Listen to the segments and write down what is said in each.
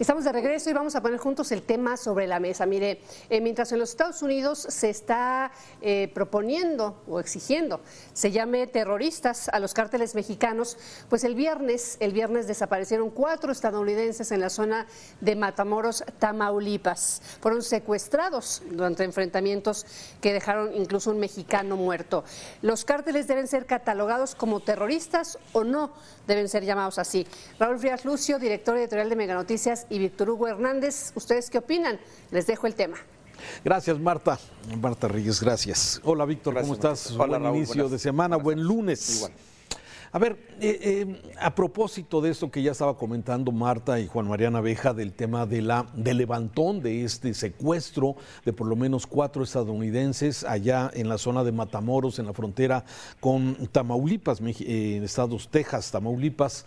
Estamos de regreso y vamos a poner juntos el tema sobre la mesa. Mire, eh, mientras en los Estados Unidos se está eh, proponiendo o exigiendo se llame terroristas a los cárteles mexicanos, pues el viernes, el viernes desaparecieron cuatro estadounidenses en la zona de Matamoros, Tamaulipas. Fueron secuestrados durante enfrentamientos que dejaron incluso un mexicano muerto. Los cárteles deben ser catalogados como terroristas o no deben ser llamados así. Raúl Frías Lucio, director editorial de Mega Noticias y Víctor Hugo Hernández. ¿Ustedes qué opinan? Les dejo el tema. Gracias, Marta. Marta Reyes, gracias. Hola, Víctor, ¿cómo estás? Hola, buen inicio de semana, buen lunes. Igual. A ver, eh, eh, a propósito de esto que ya estaba comentando Marta y Juan Mariana Abeja del tema de la, del levantón de este secuestro de por lo menos cuatro estadounidenses allá en la zona de Matamoros, en la frontera con Tamaulipas, eh, en Estados Texas, Tamaulipas.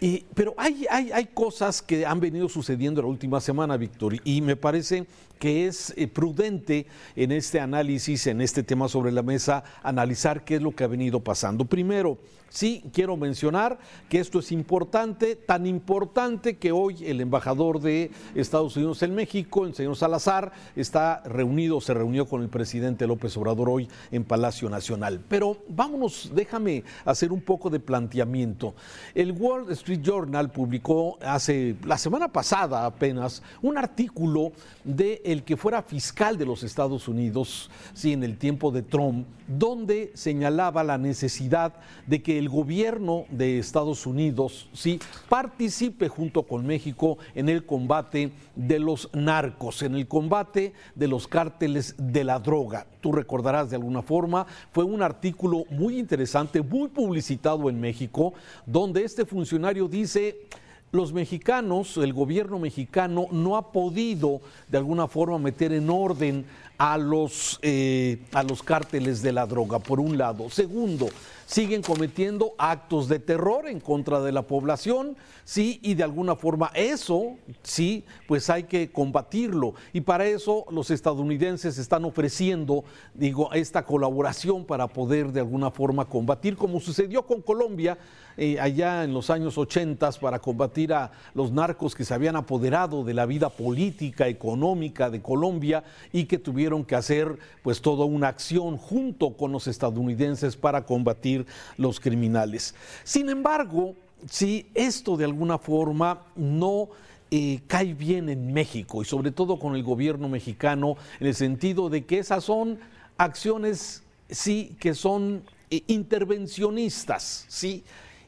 Y- pero hay, hay, hay cosas que han venido sucediendo la última semana, Víctor, y me parece que es eh, prudente en este análisis, en este tema sobre la mesa, analizar qué es lo que ha venido pasando. Primero, sí, quiero mencionar que esto es importante, tan importante que hoy el embajador de Estados Unidos en México, el señor Salazar, está reunido, se reunió con el presidente López Obrador hoy en Palacio Nacional. Pero vámonos, déjame hacer un poco de planteamiento. El Wall Street Journal publicó hace la semana pasada apenas un artículo de el que fuera fiscal de los Estados Unidos, sí, en el tiempo de Trump, donde señalaba la necesidad de que el gobierno de Estados Unidos sí participe junto con México en el combate de los narcos, en el combate de los cárteles de la droga. Tú recordarás de alguna forma, fue un artículo muy interesante, muy publicitado en México, donde este funcionario dice los mexicanos, el gobierno mexicano no ha podido de alguna forma meter en orden a los, eh, a los cárteles de la droga, por un lado. Segundo, siguen cometiendo actos de terror en contra de la población, sí, y de alguna forma eso, sí, pues hay que combatirlo. Y para eso los estadounidenses están ofreciendo, digo, esta colaboración para poder de alguna forma combatir, como sucedió con Colombia eh, allá en los años 80 para combatir a los narcos que se habían apoderado de la vida política, económica de Colombia y que tuvieron que hacer pues toda una acción junto con los estadounidenses para combatir los criminales. Sin embargo, si esto de alguna forma no eh, cae bien en México y sobre todo con el gobierno mexicano en el sentido de que esas son acciones, sí, que son eh, intervencionistas, sí.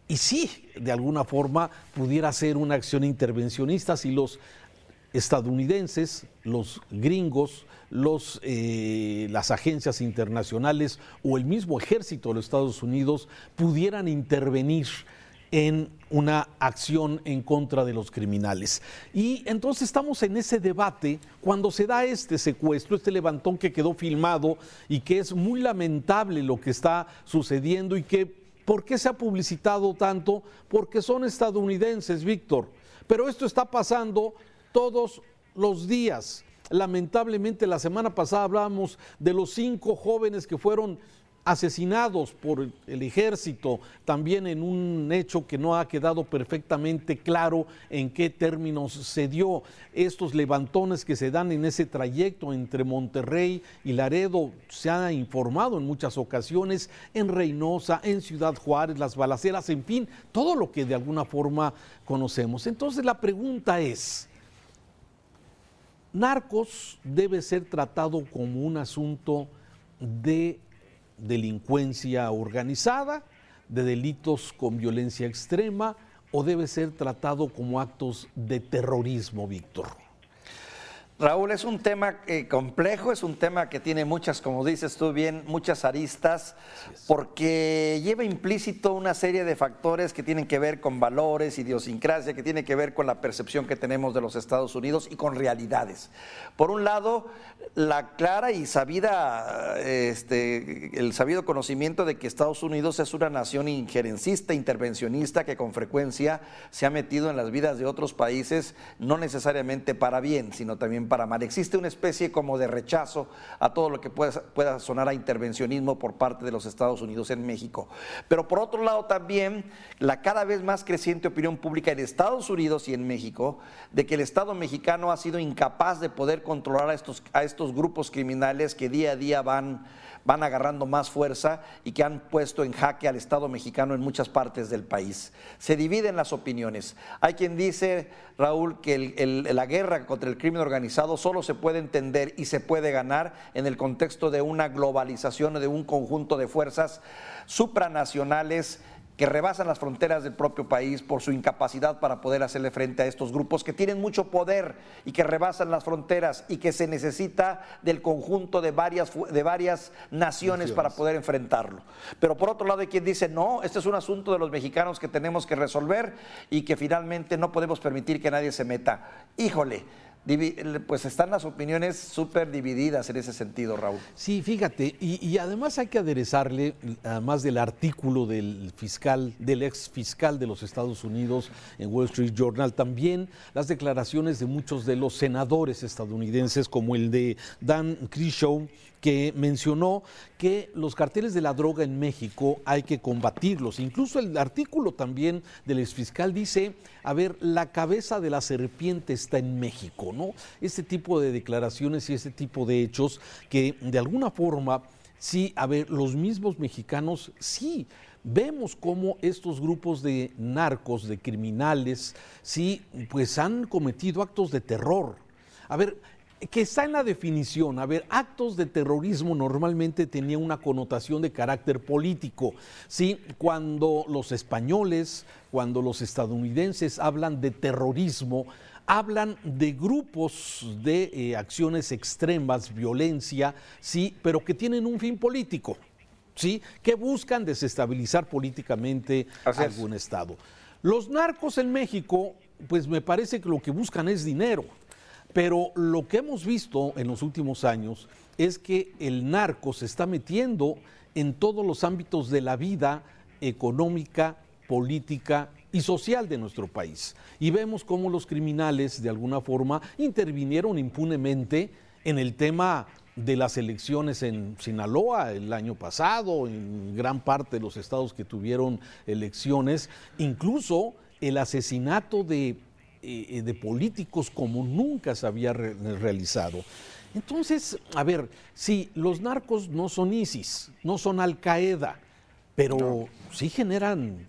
Y sí, de alguna forma pudiera ser una acción intervencionista si los estadounidenses, los gringos, los, eh, las agencias internacionales o el mismo ejército de los Estados Unidos pudieran intervenir en una acción en contra de los criminales. Y entonces estamos en ese debate cuando se da este secuestro, este levantón que quedó filmado y que es muy lamentable lo que está sucediendo y que, ¿por qué se ha publicitado tanto? Porque son estadounidenses, Víctor. Pero esto está pasando todos los días. Lamentablemente la semana pasada hablábamos de los cinco jóvenes que fueron asesinados por el ejército, también en un hecho que no ha quedado perfectamente claro en qué términos se dio. Estos levantones que se dan en ese trayecto entre Monterrey y Laredo, se ha informado en muchas ocasiones, en Reynosa, en Ciudad Juárez, las balaceras, en fin, todo lo que de alguna forma conocemos. Entonces la pregunta es, narcos debe ser tratado como un asunto de delincuencia organizada, de delitos con violencia extrema, o debe ser tratado como actos de terrorismo, Víctor? Raúl, es un tema eh, complejo, es un tema que tiene muchas, como dices tú bien, muchas aristas, porque lleva implícito una serie de factores que tienen que ver con valores, idiosincrasia, que tiene que ver con la percepción que tenemos de los Estados Unidos y con realidades. Por un lado, la clara y sabida, este, el sabido conocimiento de que Estados Unidos es una nación injerencista, intervencionista, que con frecuencia se ha metido en las vidas de otros países, no necesariamente para bien, sino también para. Existe una especie como de rechazo a todo lo que pueda, sonar a intervencionismo por parte de los Estados Unidos en México. Pero por otro lado también la cada vez más creciente opinión pública en Estados Unidos y en México de que el Estado mexicano ha sido incapaz de poder controlar a estos grupos criminales que día a día van van agarrando más fuerza y que han puesto en jaque al Estado mexicano en muchas partes del país. Se dividen las opiniones. Hay quien dice, Raúl, que la guerra contra el crimen organizado solo se puede entender y se puede ganar en el contexto de una globalización o de un conjunto de fuerzas supranacionales que rebasan las fronteras del propio país por su incapacidad para poder hacerle frente a estos grupos que tienen mucho poder y que rebasan las fronteras y que se necesita del conjunto de varias, de varias naciones, para poder enfrentarlo. Pero por otro lado hay quien dice, no, este es un asunto de los mexicanos que tenemos que resolver y que finalmente no podemos permitir que nadie se meta. Híjole pues están las opiniones súper divididas en ese sentido, Raúl. Sí, fíjate, y, además hay que aderezarle, además del artículo del fiscal, del ex fiscal de los Estados Unidos en Wall Street Journal, también las declaraciones de muchos de los senadores estadounidenses, como el de Dan Crenshaw, que mencionó que los carteles de la droga en México hay que combatirlos. Incluso el artículo también del exfiscal dice, a ver, la cabeza de la serpiente está en México, ¿no? Este tipo de declaraciones y este tipo de hechos que de alguna forma, sí, a ver, los mismos mexicanos sí vemos cómo estos grupos de narcos, de criminales, sí, pues han cometido actos de terror. A ver, que está en la definición. A ver, actos de terrorismo normalmente tenía una connotación de carácter político. ¿sí? Cuando los españoles, cuando los estadounidenses hablan de terrorismo, hablan de grupos de eh, acciones extremas, violencia, sí, pero que tienen un fin político, sí, que buscan desestabilizar políticamente algún estado. Los narcos en México, pues me parece que lo que buscan es dinero. Pero lo que hemos visto en los últimos años es que el narco se está metiendo en todos los ámbitos de la vida económica, política y social de nuestro país. Y vemos cómo los criminales de alguna forma intervinieron impunemente en el tema de las elecciones en Sinaloa el año pasado, en gran parte de los estados que tuvieron elecciones, incluso el asesinato de eh, de políticos como nunca se había realizado. Entonces, a ver, sí, los narcos no son ISIS, no son Al Qaeda, pero sí generan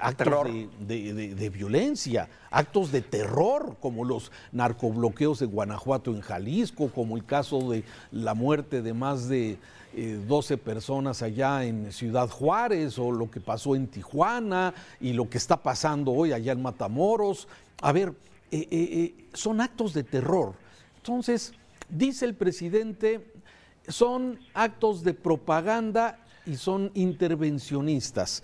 actos de, violencia, actos de terror, como los narcobloqueos de Guanajuato en Jalisco, como el caso de la muerte de más de 12 eh, personas allá en Ciudad Juárez, o lo que pasó en Tijuana, y lo que está pasando hoy allá en Matamoros, a ver, eh, eh, eh, son actos de terror. Entonces, dice el presidente, son actos de propaganda y son intervencionistas.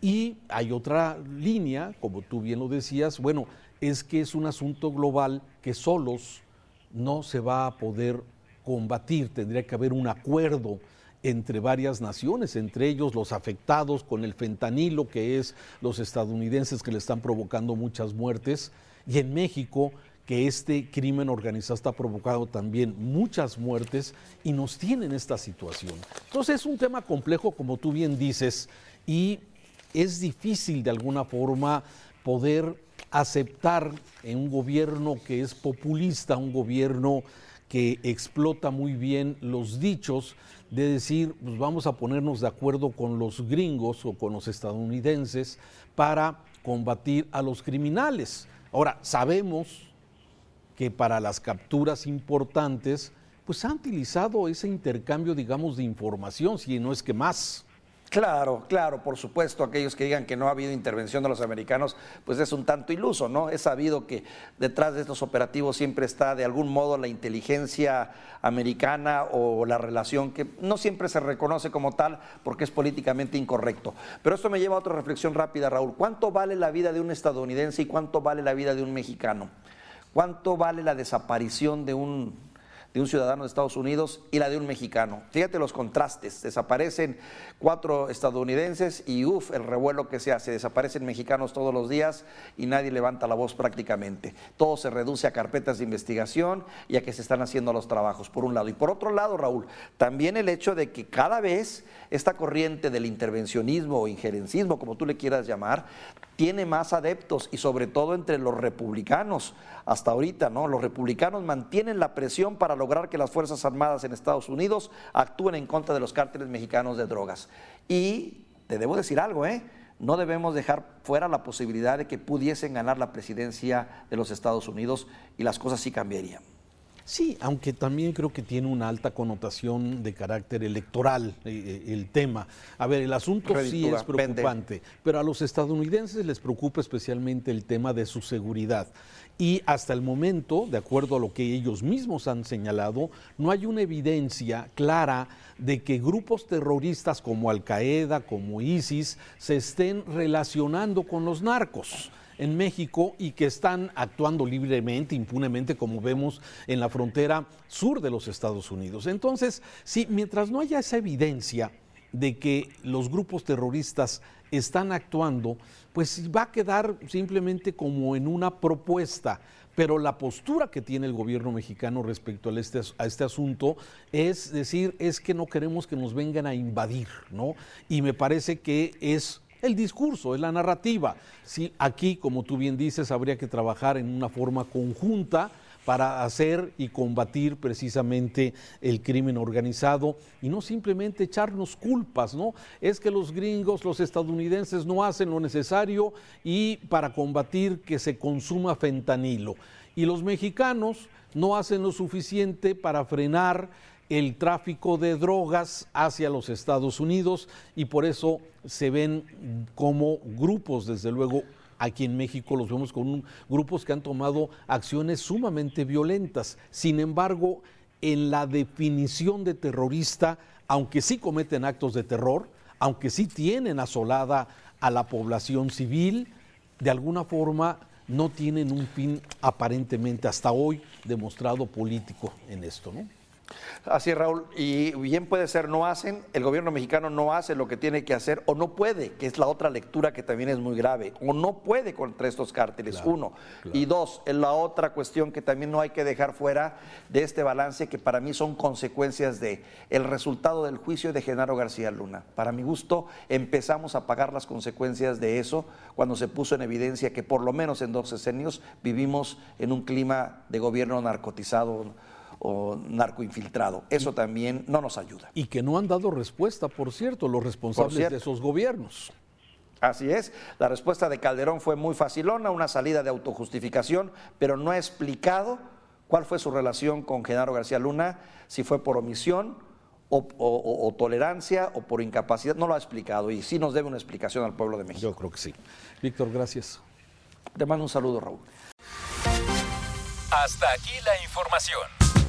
Y hay otra línea, como tú bien lo decías, bueno, es que es un asunto global que solos no se va a poder combatir, tendría que haber un acuerdo entre varias naciones, entre ellos los afectados con el fentanilo, que es los estadounidenses que le están provocando muchas muertes, y en México, que este crimen organizado está provocando también muchas muertes y nos tiene en esta situación. Entonces es un tema complejo, como tú bien dices, y es difícil de alguna forma poder aceptar en un gobierno que es populista, un gobierno que explota muy bien los dichos de decir, pues vamos a ponernos de acuerdo con los gringos o con los estadounidenses para combatir a los criminales. Ahora, sabemos que para las capturas importantes, pues ha utilizado ese intercambio, digamos, de información, si no es que más. Claro, claro, por supuesto, aquellos que digan que no ha habido intervención de los americanos, pues es un tanto iluso, ¿no? Es sabido que detrás de estos operativos siempre está de algún modo la inteligencia americana o la relación que no siempre se reconoce como tal porque es políticamente incorrecto. Pero esto me lleva a otra reflexión rápida, Raúl. ¿Cuánto vale la vida de un estadounidense y cuánto vale la vida de un mexicano? ¿Cuánto vale la desaparición de un de un ciudadano de Estados Unidos y la de un mexicano. Fíjate los contrastes, desaparecen cuatro estadounidenses y uff, el revuelo que se hace, desaparecen mexicanos todos los días y nadie levanta la voz prácticamente. Todo se reduce a carpetas de investigación y a que se están haciendo los trabajos, por un lado. Y por otro lado, Raúl, también el hecho de que cada vez esta corriente del intervencionismo o injerencismo, como tú le quieras llamar, tiene más adeptos y sobre todo entre los republicanos. Hasta ahorita, ¿no? Los republicanos mantienen la presión para lograr que las Fuerzas Armadas en Estados Unidos actúen en contra de los cárteles mexicanos de drogas. Y te debo decir algo, ¿eh? No debemos dejar fuera la posibilidad de que pudiesen ganar la presidencia de los Estados Unidos y las cosas sí cambiarían. Sí, aunque también creo que tiene una alta connotación de carácter electoral eh, eh, el tema. A ver, el asunto sí es preocupante, pero a los estadounidenses les preocupa especialmente el tema de su seguridad. Y hasta el momento, de acuerdo a lo que ellos mismos han señalado, no hay una evidencia clara de que grupos terroristas como Al Qaeda, como ISIS, se estén relacionando con los narcos en México y que están actuando libremente, impunemente, como vemos en la frontera sur de los Estados Unidos. Entonces, sí, mientras no haya esa evidencia de que los grupos terroristas están actuando, pues va a quedar simplemente como en una propuesta. Pero la postura que tiene el gobierno mexicano respecto a este, a este asunto es decir, es que no queremos que nos vengan a invadir, ¿no? Y me parece que es el discurso, es la narrativa. Si aquí, como tú bien dices, habría que trabajar en una forma conjunta para hacer y combatir precisamente el crimen organizado y no simplemente echarnos culpas, ¿no? Es que los gringos, los estadounidenses no hacen lo necesario y para combatir que se consuma fentanilo. Y los mexicanos no hacen lo suficiente para frenar el tráfico de drogas hacia los Estados Unidos y por eso se ven como grupos, desde luego aquí en México los vemos con grupos que han tomado acciones sumamente violentas. Sin embargo, en la definición de terrorista, aunque sí cometen actos de terror, aunque sí tienen asolada a la población civil, de alguna forma no tienen un fin aparentemente hasta hoy demostrado político en esto, ¿no? Así es, Raúl. Y bien puede ser, no hacen, el gobierno mexicano no hace lo que tiene que hacer o no puede, que es la otra lectura que también es muy grave, o no puede contra estos cárteles, uno. Y dos, es la otra cuestión que también no hay que dejar fuera de este balance, que para mí son consecuencias de el resultado del juicio de Genaro García Luna. Para mi gusto, empezamos a pagar las consecuencias de eso cuando se puso en evidencia que por lo menos en dos sesenios vivimos en un clima de gobierno narcotizado o narcoinfiltrado. Eso también no nos ayuda. Y que no han dado respuesta, por cierto, los responsables de esos gobiernos. Así es, la respuesta de Calderón fue muy facilona, una salida de autojustificación, pero no ha explicado cuál fue su relación con Genaro García Luna, si fue por omisión o, tolerancia o por incapacidad, no lo ha explicado y sí nos debe una explicación al pueblo de México. Yo creo que sí. Víctor, gracias. Te mando un saludo, Raúl. Hasta aquí la información.